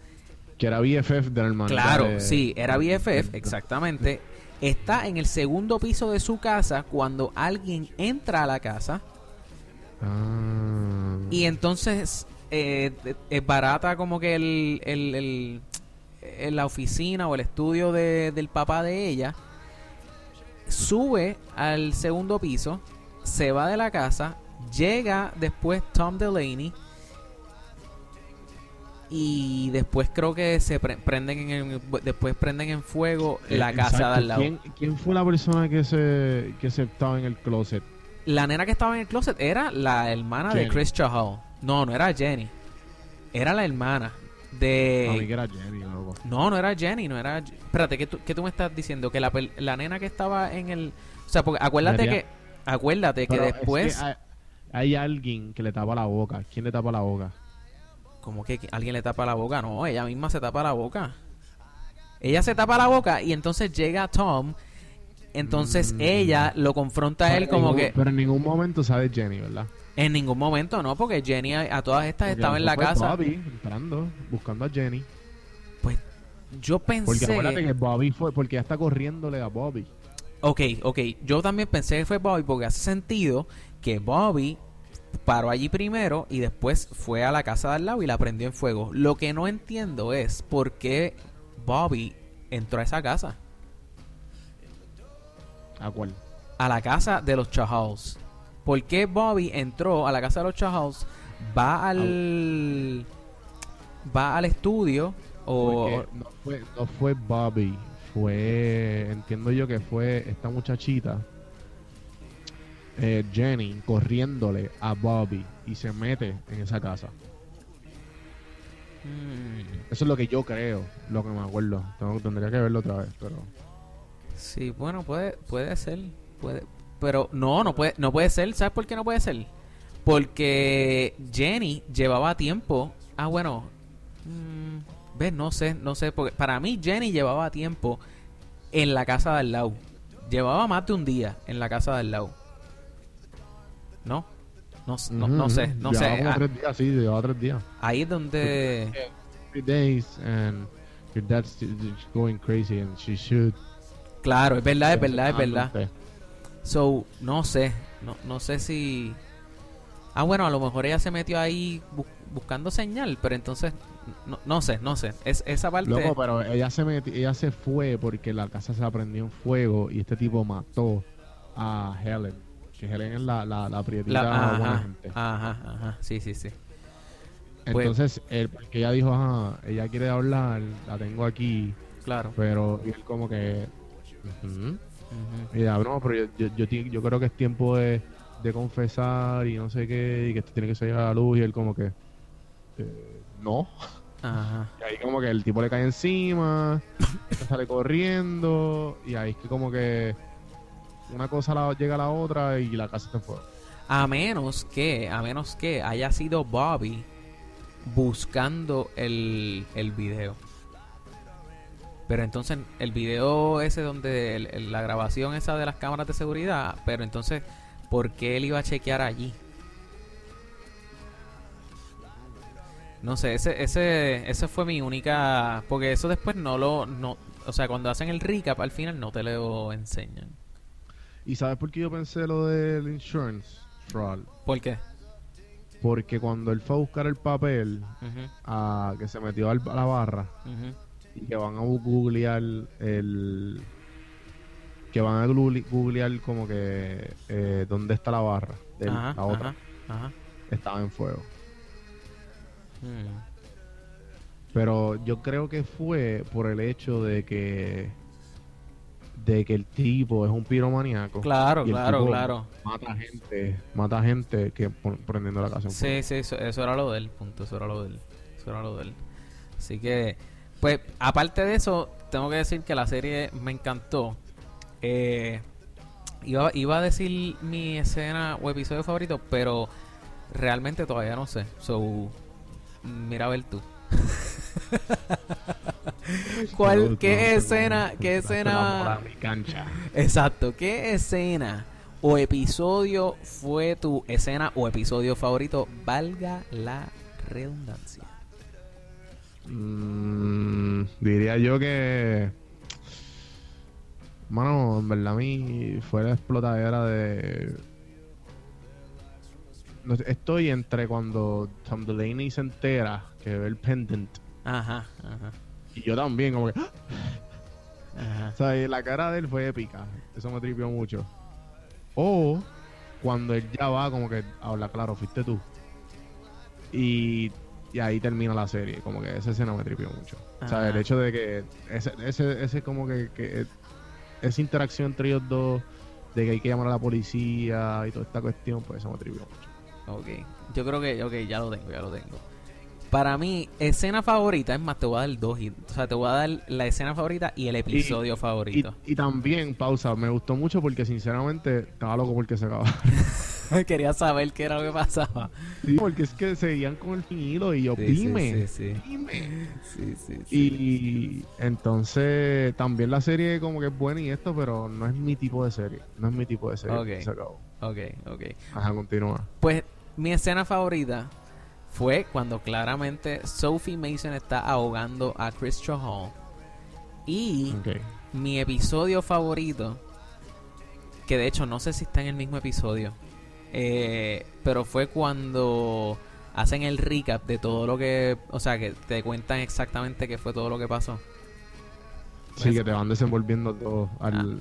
Que era BFF de la hermanita Claro, de- sí, era BFF, exactamente. Está en el segundo piso de su casa cuando alguien entra a la casa Ah. Y entonces eh, es barata como que el, el, la oficina o el estudio de- del papá de ella. Sube al segundo piso, se va de la casa, llega después Tom Delaney y después creo que se pre- prenden en el- después prenden en fuego la Eh, casa de al lado. ¿Quién, quién fue la persona que se, que se estaba en el closet? La nena que estaba en el closet era la hermana de. Chris Chahal. No, no era Jenny. Era la hermana de... que era Jenny, loco. No, no era Jenny, no era... Espérate, ¿qué tú, qué tú me estás diciendo? Que la, la nena que estaba en el... O sea, porque acuérdate María. que... Acuérdate que es después... que hay, hay alguien que le tapa la boca. ¿Quién le tapa la boca? Como que alguien le tapa la boca. No, ella misma se tapa la boca. Ella se tapa la boca y entonces llega Tom. Entonces Mm. ella lo confronta a él Pero como ningún- que... Pero en ningún momento sabe Jenny, ¿verdad? En ningún momento, ¿no? Porque Jenny a, a todas estas Porque estaba en la fue casa. Bobby entrando, buscando a Jenny. Pues yo Porque pensé... acuérdate que Bobby fue, porque ya está corriéndole a Bobby. Ok, ok. Yo también pensé que fue Bobby porque hace sentido que Bobby paró allí primero y después fue a la casa de al lado y la prendió en fuego. Lo que no entiendo es por qué Bobby entró a esa casa. ¿A cuál? A la casa de los Chahals. ¿Por qué Bobby entró a la casa de los Chahals? Va al... Va al estudio o... No fue, no fue Bobby, fue, entiendo yo que fue esta muchachita, eh, Jenny, corriéndole a Bobby y se mete en esa casa. Mm, Eso es lo que yo creo, lo que me acuerdo. Tengo- tendría que verlo otra vez, pero... Sí, bueno, puede, puede ser. Puede, pero no, no puede, no puede ser. ¿Sabes por qué no puede ser? Porque Jenny llevaba tiempo. Ah, bueno. mm, ¿Ves? No sé, no sé. Porque para mí Jenny llevaba tiempo en la casa de al lado. Llevaba más de un día en la casa de al lado. ¿No? No, no, Ujú, no sé, no Llevaba sé. como Ah, tres días, sí, llevaba tres días. ahí es donde... Three days and your dad's going crazy and she should... Claro, es verdad, es verdad, es verdad. So, no sé, no, no sé si... Ah, bueno, a lo mejor ella se metió ahí bu- buscando señal, pero entonces, no, no sé, no sé. Es, esa parte... Loco, pero ella se meti- ella se fue porque la casa se la prendió en fuego y este tipo mató a Helen. Que Helen es la, la, la prietita la- buena ajá, gente. ajá, ajá, sí, sí, sí. pues- Entonces, él, porque ella dijo, ajá, ella quiere hablar, la tengo aquí, Claro. pero y él como que... ujú. Ujú. Y ella, no, pero yo, yo, yo, ti- yo creo que es tiempo de, de confesar y no sé qué, y que esto tiene que salir a la luz, y él como que... eh, no. Ajá. Y ahí como que el tipo le cae encima, sale corriendo, y ahí es que como que una cosa la- llega a la otra y la casa está en fuego. A menos que, a menos que haya sido Bobby buscando el, el video. Pero entonces el video ese donde el- el- la grabación esa de las cámaras de seguridad, pero entonces, ¿por qué él iba a chequear allí? No sé, ese, ese, ese fue mi única, porque eso después no lo, no, o sea, cuando hacen el recap al final no te lo enseñan. ¿Y sabes por qué yo pensé lo del insurance fraud? ¿Por qué? Porque cuando él fue a buscar el papel, Ujú, a, que se metió al- a la barra. Y que van a googlear el que van a googlear como que eh, dónde está la barra de la otra ajá, ajá. estaba en fuego Mm. pero yo creo que fue por el hecho de que de que el tipo es un piromaníaco Claro, y el claro, tipo claro. mata gente mata gente que prendiendo la casa en fuego. Sí, sí, eso, eso era lo del punto, eso era lo del, eso era lo del. Así que, pues, aparte de eso, tengo que decir que la serie me encantó. Eh, iba, iba a decir mi escena o episodio favorito, pero realmente todavía no sé. So, mira a ver tú. ¿Cuál, qué escena, qué escena? Exacto, ¿qué escena o episodio fue tu escena o episodio favorito? Valga la redundancia. Mm, diría yo que. Mano, en verdad a mí fue la explotadera de. No estoy entre cuando Tom Delaney se entera que ve el pendant. Ajá, ajá, Y yo también, como que. ¡ah! ajá. O sea, y la cara de él fue épica. Eso me tripió mucho. O cuando él ya va, como que habla, claro, fuiste tú. Y, y ahí termina la serie. Como que esa escena me tripió mucho. O sea, el hecho de que ese, ese, ese como que, que esa interacción entre ellos dos, de que hay que llamar a la policía y toda esta cuestión, pues eso me tripió mucho. Ok, yo creo que, ok, ya lo tengo, ya lo tengo. Para mí, escena favorita, es más, te voy a dar dos. y- O sea, te voy a dar la escena favorita y el episodio Y, favorito. y también, pausa, me gustó mucho porque sinceramente estaba loco porque se acababa. Quería saber qué era lo que pasaba. Sí, porque es que seguían con el finilo y yo, Sí, dime, sí, sí. dime. Y entonces también la serie como que es buena y esto, pero no es mi tipo de serie. No es mi tipo de serie. Ok. Se acabó. Ok, ok. Ajá, continúa. Pues mi escena favorita fue cuando claramente Sophie Mason está ahogando a Christian Hall. Y mi episodio favorito, que de hecho no sé si está en el mismo episodio, eh, pero fue cuando hacen el recap de todo lo que, o sea, que te cuentan exactamente qué fue todo lo que pasó. Sí, que te van desenvolviendo todo al...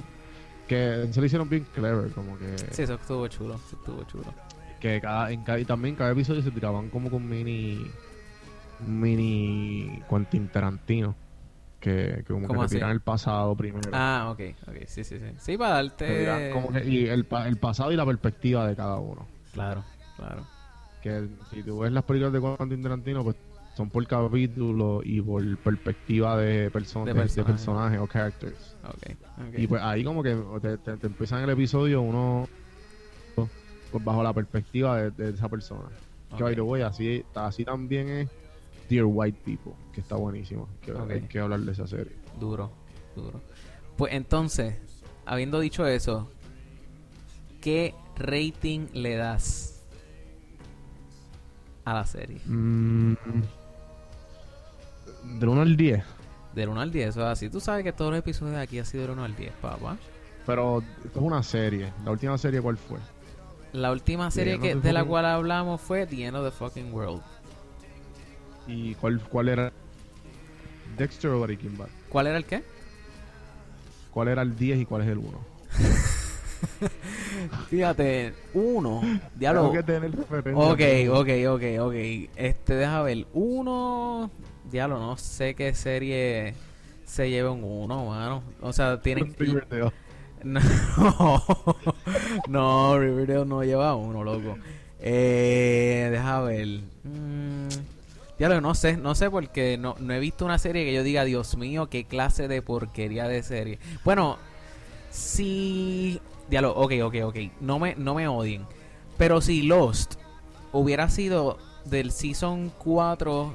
Que se lo hicieron bien clever, como que... Sí, eso estuvo chulo, eso estuvo chulo. Que cada, en cada, y también cada episodio se tiraban como con mini... Mini... Quentin Tarantino. Que, que como que tiran el pasado primero. Ah, ok, ok, sí, sí, sí. Sí, para darte... como que- y el, el pasado y la perspectiva de cada uno. Claro, claro. que si tú ves las películas de Quentin Tarantino, pues son por capítulo y por perspectiva de, personas De de, personaje. personajes o characters. Ok, ok. Y pues ahí como que te, te, te empiezan el episodio uno pues bajo la perspectiva de, de esa persona. Que Ok. by the way, así, así también es Dear White People, que está buenísimo. Que. Hay que hablar de esa serie. Duro, duro. Pues entonces, habiendo dicho eso, ¿qué rating le das a la serie? Mm, del 1 al 10. Del 1 al 10, eso es así. Tú sabes que todos los episodios de aquí han sido del 1 al 10, papá. Pero esto es una serie. ¿La última serie cuál fue? La última serie que, de la cual hablamos fue The End of the Fucking World. ¿Y cuál, cuál era? ¿Dexter o Breaking Bad? ¿Cuál era el qué? ¿Cuál era el 10 y cuál es el 1? Fíjate, uno. Diablo. Que tener. Ok, ok, ok, ok. Este, deja ver. Uno. Diablo, no sé qué serie se lleva un uno, mano. O sea, tienen. Riverdale. No, no, Riverdale no lleva uno, loco. Eh, deja ver. Mm, diablo, no sé, no sé porque no, no he visto una serie que yo diga, Dios mío, qué clase de porquería de serie. Bueno, si... Diablo, ok, ok, ok. No me, no me odien. Pero si Lost hubiera sido del Season 4,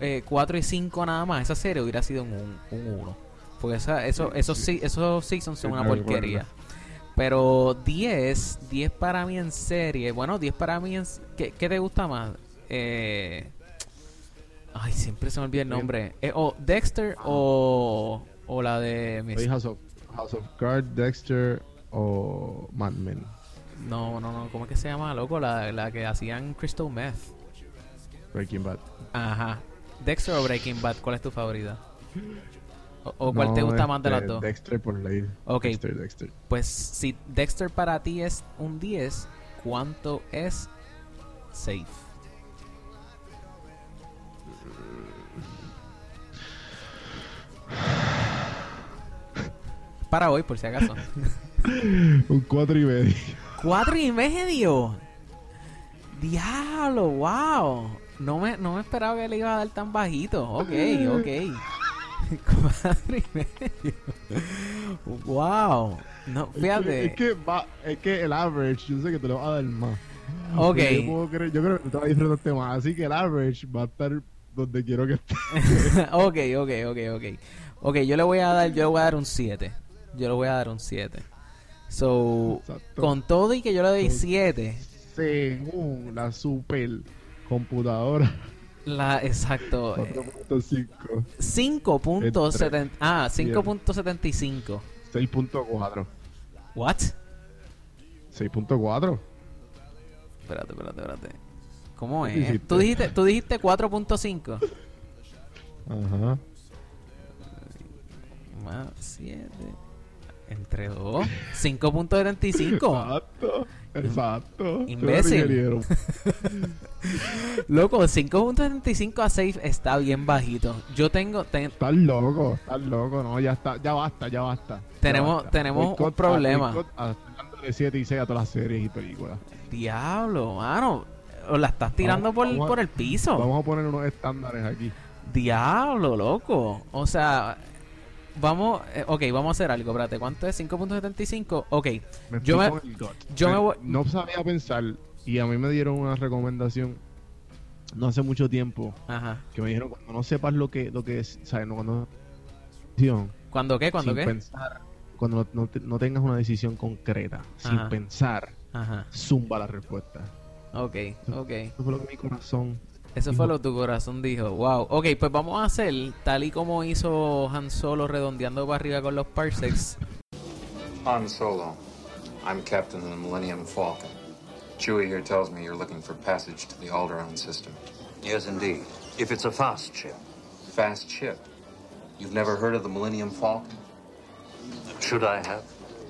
eh, 4 y 5 nada más, esa serie hubiera sido un 1. Porque esa, eso, Sí, esos, sí. esos Seasons son Sí, una porquería. Pero 10, 10 para mí en serie. Bueno, 10 para mí en... ¿Qué, qué te gusta más? Eh... Ay, siempre se me olvida el nombre. Eh, o Dexter o, o la de... Miss- Soy House of, House of Cards, Dexter o Mad Men. No, no, no. ¿Cómo es que se llama, loco? La, la que hacían Crystal Meth. Breaking Bad. Ajá. Dexter o Breaking Bad, ¿cuál es tu favorita? ¿O, o cuál te gusta más de las este, dos? Dexter por ley. Ok. Dexter, Dexter. Pues si Dexter para ti es un 10, ¿cuánto es safe? Para hoy, por si acaso. Un 4 y medio. Cuatro y medio. Diablo, wow. No me, no me esperaba que le iba a dar tan bajito. Ok, ok. Cuatro y medio. Wow. No, fíjate. Es que, va, es que el average, yo sé que te lo va a dar más. Ok. Yo, creer- yo creo que te va a disfrutar este más. Así que el average va a estar donde quiero que esté. ok, ok, ok, ok. Ok, yo le voy a dar, yo le voy a dar un 7. Yo le voy a dar un 7. So, Exacto. con todo y que yo le doy Con- 7, Según la super computadora la exacto eh, 4.5, 5.70 ah, 5.75. 6.4. What? 6.4. Espérate, espérate, espérate. ¿Cómo ¿Qué es? dijiste? Tú dijiste, tú dijiste 4.5 Ajá. más 7 entre 2 5.75 Exacto. Exacto. Imbécil. Loco, 5.75 a 6 está bien bajito. Yo tengo ten- Estás loco, estás loco, no, ya está, ya basta, ya basta. ya Tenemos- basta. tenemos un problema. boicot a- dándole 7 y 6 a todas las series y películas. Diablo, mano. O la estás tirando Vamos- por, vamos a- por el piso. Vamos a poner unos estándares aquí. Diablo, loco. O sea, vamos. eh, ok, vamos a hacer algo. Espérate, ¿cuánto es? 5.75. Ok, Me Yo me- yo me voy- No sabía pensar y a mí me dieron una recomendación no hace mucho tiempo ajá. que me dijeron cuando no sepas lo que lo que es, ¿sabes? No, cuando ¿Cuándo qué? ¿Cuándo sin qué? pensar, cuando no, no te- no tengas una decisión concreta, sin pensar, Ajá. zumba la respuesta. Ok, ok. Eso fue lo que mi corazón Eso fue lo que tu corazón dijo. Wow. Ok, pues vamos a hacer tal y como hizo Han Solo redondeando para arriba con los parsecs. Han Solo. I'm captain of the Millennium Falcon. Chewie here tells me you're looking for passage to the Alderaan system. Yes, indeed. If it's a fast ship, Fast ship. You've never heard of the Millennium Falcon? should I have?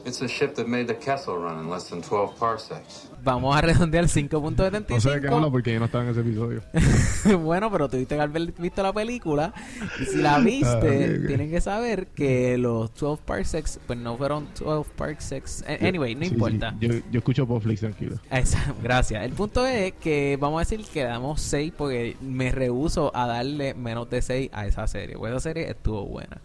It's a ship that made the Kessel run in less than 12 parsecs. Vamos a redondear No sé de qué habla 5.75. porque yo no estaba en ese episodio. bueno, pero tuviste que haber visto la película. Y si la viste, Ah, ok, ok. tienen que saber que los 12 parsecs, pues no fueron 12 parsecs. Anyway, no Sí, sí, importa. Yo, yo escucho Popflix tranquilo. Esa- gracias. El punto es que vamos a decir que damos 6 porque me rehuso a darle menos de 6 a esa serie. Pues esa serie estuvo buena.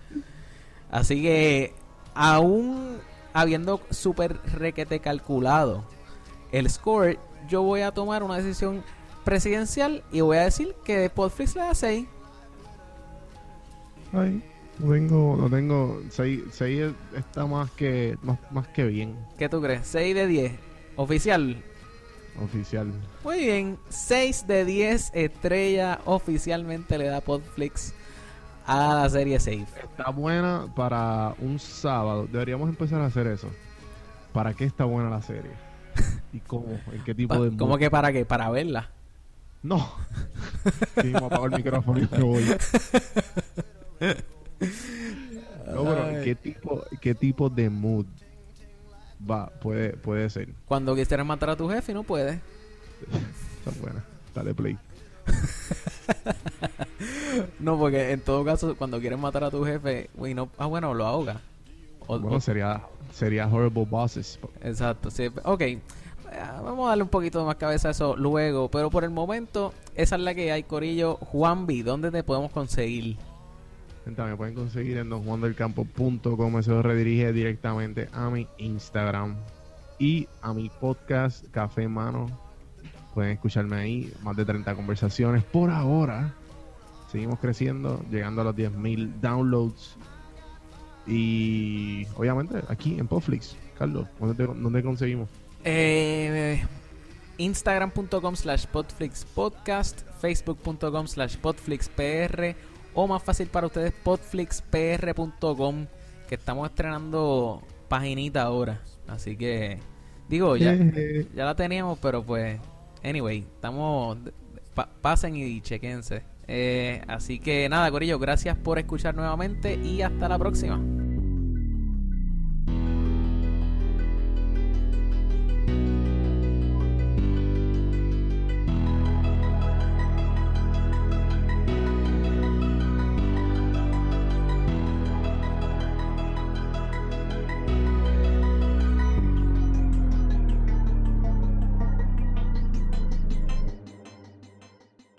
Así que, aún habiendo súper requete calculado el score, yo voy a tomar una decisión presidencial y voy a decir que Podflix le da 6. Ay, no tengo, no tengo, 6 está más que, más, más que bien, ¿Qué tú crees? 6 de 10. Oficial. oficial. Muy bien, 6 de 10 estrella oficialmente le da Podflix a la serie Safe. Está buena para un sábado. Deberíamos empezar a hacer eso. ¿Para qué está buena la serie? ¿Y cómo? ¿En qué tipo de ¿Cómo que para qué? Para verla. No. Sí, me apago el micrófono y me voy. No, pero. ¿qué tipo, qué tipo de mood va, puede, puede ser? Cuando quisieras matar a tu jefe no puedes. Está buena. Dale play. No, porque en todo caso, cuando quieres matar a tu jefe, y no, ah, bueno, lo ahoga. O- Bueno, o- sería, sería Horrible Bosses. exacto, sí. Ok, eh, vamos a darle un poquito más cabeza a eso luego, pero por el momento, esa es la que hay, Corillo. Juanvi, ¿dónde te podemos conseguir? Me pueden conseguir en donjuandelcampo.com. Eso redirige directamente a mi Instagram y a mi podcast Café Mano. Pueden escucharme ahí. Más de 30 conversaciones por ahora. Seguimos creciendo, llegando a los 10.000 downloads. Y obviamente aquí en Podflix. Carlos, ¿dónde, te- dónde conseguimos? Eh, Instagram.com slash podflixpodcast, Facebook.com slash podflixpr o más fácil para ustedes podflixpr.com que estamos estrenando paginita ahora. Así que digo, ya, Eh, ya la teníamos, pero pues anyway, estamos pa- pasen y chequense. Eh, así que nada, Corillo, gracias por escuchar nuevamente y hasta la próxima.